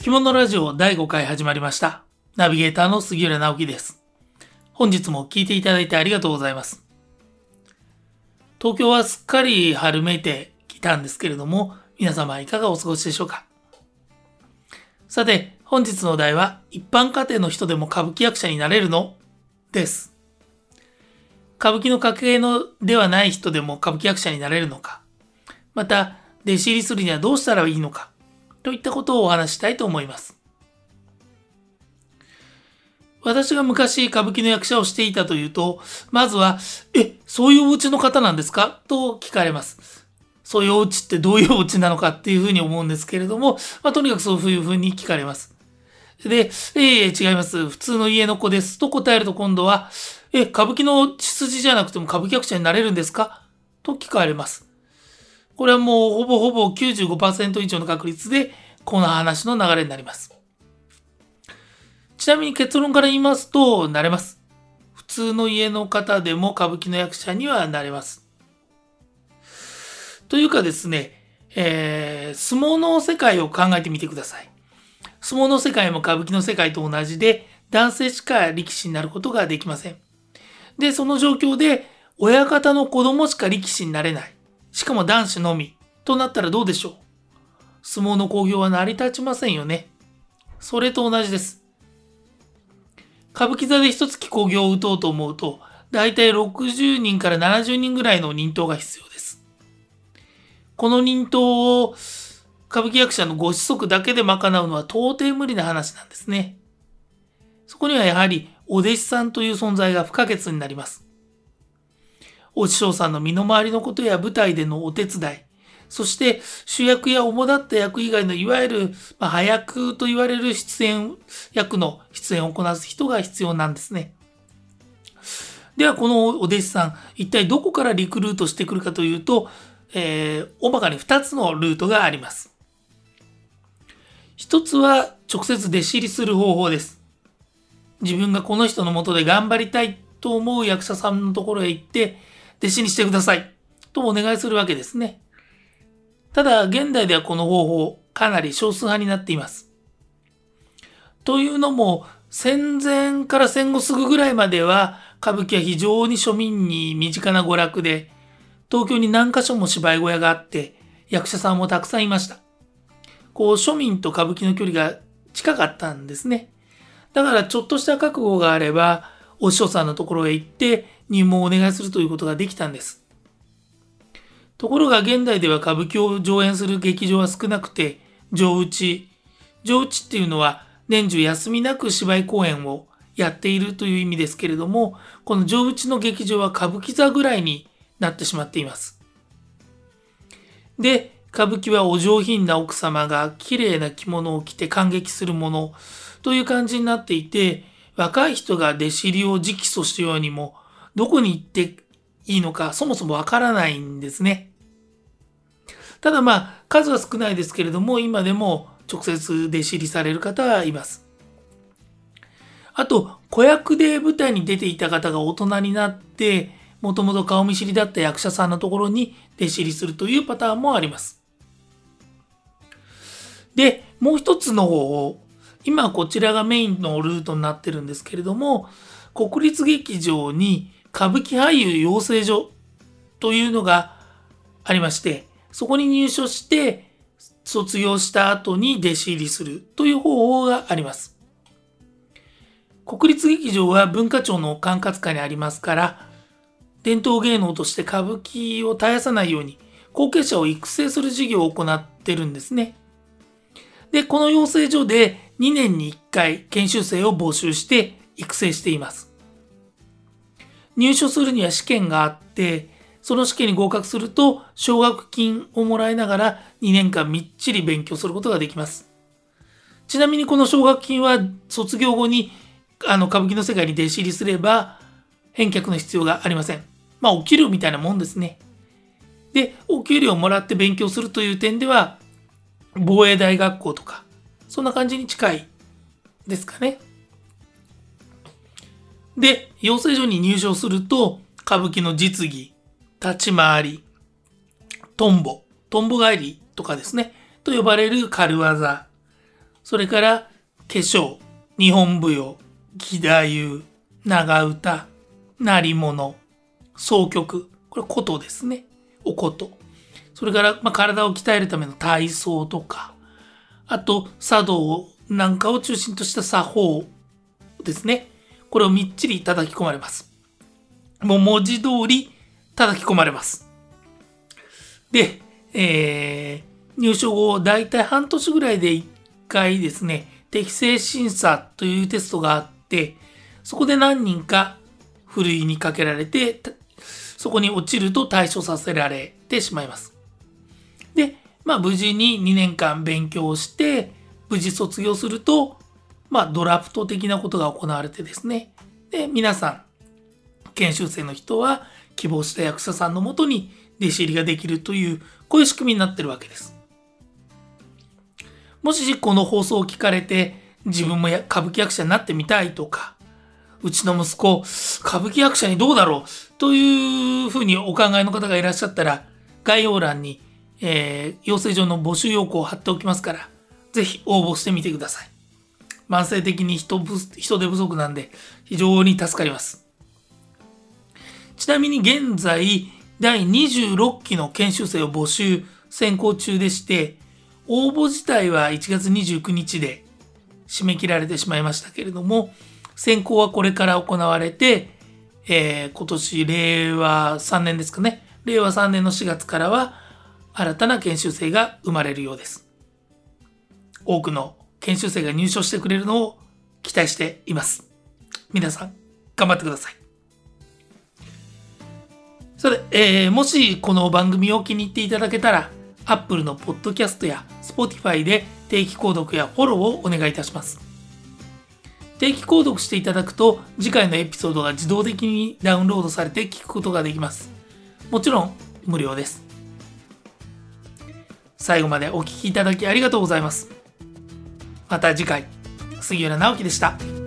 つきものラジオ第5回始まりました。ナビゲーターの杉浦直樹です。本日も聞いていただいてありがとうございます。東京はすっかり春めいてきたんですけれども、皆様いかがお過ごしでしょうか？さて、本日のお題は、一般家庭の人でも歌舞伎役者になれるの？です。歌舞伎の格ゲーのではない人でも歌舞伎役者になれるのか？また、弟子入りするにはどうしたらいいのか？といったことをお話したいと思います。私が昔歌舞伎の役者をしていたというと、まずは、え、そういうお家の方なんですか？と聞かれます。そういうお家ってどういうお家なのかっていうふうに思うんですけれども、まあ、とにかくそういうふうに聞かれます。で、ええ違います。普通の家の子です。と答えると今度は、え、歌舞伎の血筋じゃなくても歌舞伎役者になれるんですか？と聞かれます。これはもうほぼほぼ95%以上の確率で、この話の流れになります。ちなみに結論から言いますと、なれます。普通の家の方でも歌舞伎の役者にはなれます。というかですね、えー、相撲の世界を考えてみてください。相撲の世界も歌舞伎の世界と同じで、男性しか力士になることができません。で、その状況で、親方の子供しか力士になれない。しかも男子のみ。となったらどうでしょう？相撲の興行は成り立ちませんよね。それと同じです。歌舞伎座で一月興行を打とうと思うと、だいたい60人から70人ぐらいの人頭が必要です。この人頭を歌舞伎役者のご子息だけで賄うのは到底無理な話なんですね。そこにはやはりお弟子さんという存在が不可欠になります。お師匠さんの身の回りのことや舞台でのお手伝い、そして主役や主だった役以外のいわゆる、まあ、早役と言われる出演役の出演をこなす人が必要なんですね。ではこのお弟子さん、一体どこからリクルートしてくるかというと、えー、大まかに2つのルートがあります。一つは直接弟子入りする方法です。自分がこの人のもとで頑張りたいと思う役者さんのところへ行って、弟子にしてくださいとお願いするわけですね。ただ、現代ではこの方法、かなり少数派になっています。というのも、戦前から戦後すぐぐらいまでは、歌舞伎は非常に庶民に身近な娯楽で、東京に何箇所も芝居小屋があって、役者さんもたくさんいました。こう、庶民と歌舞伎の距離が近かったんですね。だから、ちょっとした覚悟があれば、お師匠さんのところへ行って入門をお願いするということができたんです。ところが現代では歌舞伎を上演する劇場は少なくて、上打ち。上打ちっていうのは年中休みなく芝居公演をやっているという意味ですけれども、この上打ちの劇場は歌舞伎座ぐらいになってしまっています。で、歌舞伎はお上品な奥様が綺麗な着物を着て感激するものという感じになっていて、若い人が弟子入りを直訴しようにも、どこに行っていいのかそもそもわからないんですね。ただまあ、数は少ないですけれども、今でも直接弟子入りされる方はいます。あと、子役で舞台に出ていた方が大人になって、もともと顔見知りだった役者さんのところに弟子入りするというパターンもあります。で、もう一つの方法。今こちらがメインのルートになってるんですけれども、国立劇場に歌舞伎俳優養成所というのがありまして、そこに入所して卒業した後に弟子入りするという方法があります。国立劇場は文化庁の管轄下にありますから、伝統芸能として歌舞伎を絶やさないように後継者を育成する事業を行ってるんですね。で、この養成所で2年に1回研修生を募集して育成しています。入所するには試験があって、その試験に合格すると奨学金をもらいながら2年間みっちり勉強することができます。ちなみにこの奨学金は卒業後にあの歌舞伎の世界に弟子入りすれば返却の必要がありません。まあお給料みたいなもんですね。で、お給料をもらって勉強するという点では防衛大学校とか、そんな感じに近いですかね。で、養成所に入所すると、歌舞伎の実技、立ち回り、トンボ、トンボ返りとかですね、と呼ばれる軽技、それから化粧、日本舞踊、義太夫、長唄、鳴り物、総曲、これ琴ですね。お琴。それから、ま、体を鍛えるための体操とか、あと茶道なんかを中心とした作法ですね。これをみっちり叩き込まれます。もう文字通り叩き込まれます。で、えー、入所後、だいたい半年ぐらいで1回ですね、適正審査というテストがあって、そこで何人かふるいにかけられて、そこに落ちると対処させられてしまいます。で、まあ無事に2年間勉強して、無事卒業すると、まあドラフト的なことが行われてですね。で、皆さん、研修生の人は希望した役者さんのもとに弟子入りができるという、こういう仕組みになってるわけです。もしこの放送を聞かれて、自分も歌舞伎役者になってみたいとか、うちの息子、歌舞伎役者にどうだろうというふうにお考えの方がいらっしゃったら、概要欄に、えー、養成所の募集要項を貼っておきますから、ぜひ応募してみてください。慢性的に人人手不足なんで、非常に助かります。ちなみに現在、第26期の研修生を募集、選考中でして、応募自体は1月29日で締め切られてしまいましたけれども、選考はこれから行われて、えー、今年令和3年ですかね。令和3年の4月からは新たな研修生が生まれるようです。多くの研修生が入所してくれるのを期待しています。皆さん、頑張ってください。さて、えー、もしこの番組を気に入っていただけたら、Apple のポッドキャストや Spotify で定期購読やフォローをお願いいたします。定期購読していただくと次回のエピソードが自動的にダウンロードされて聞くことができます。もちろん無料です。最後までお聴きいただきありがとうございます。また次回、杉浦直樹でした。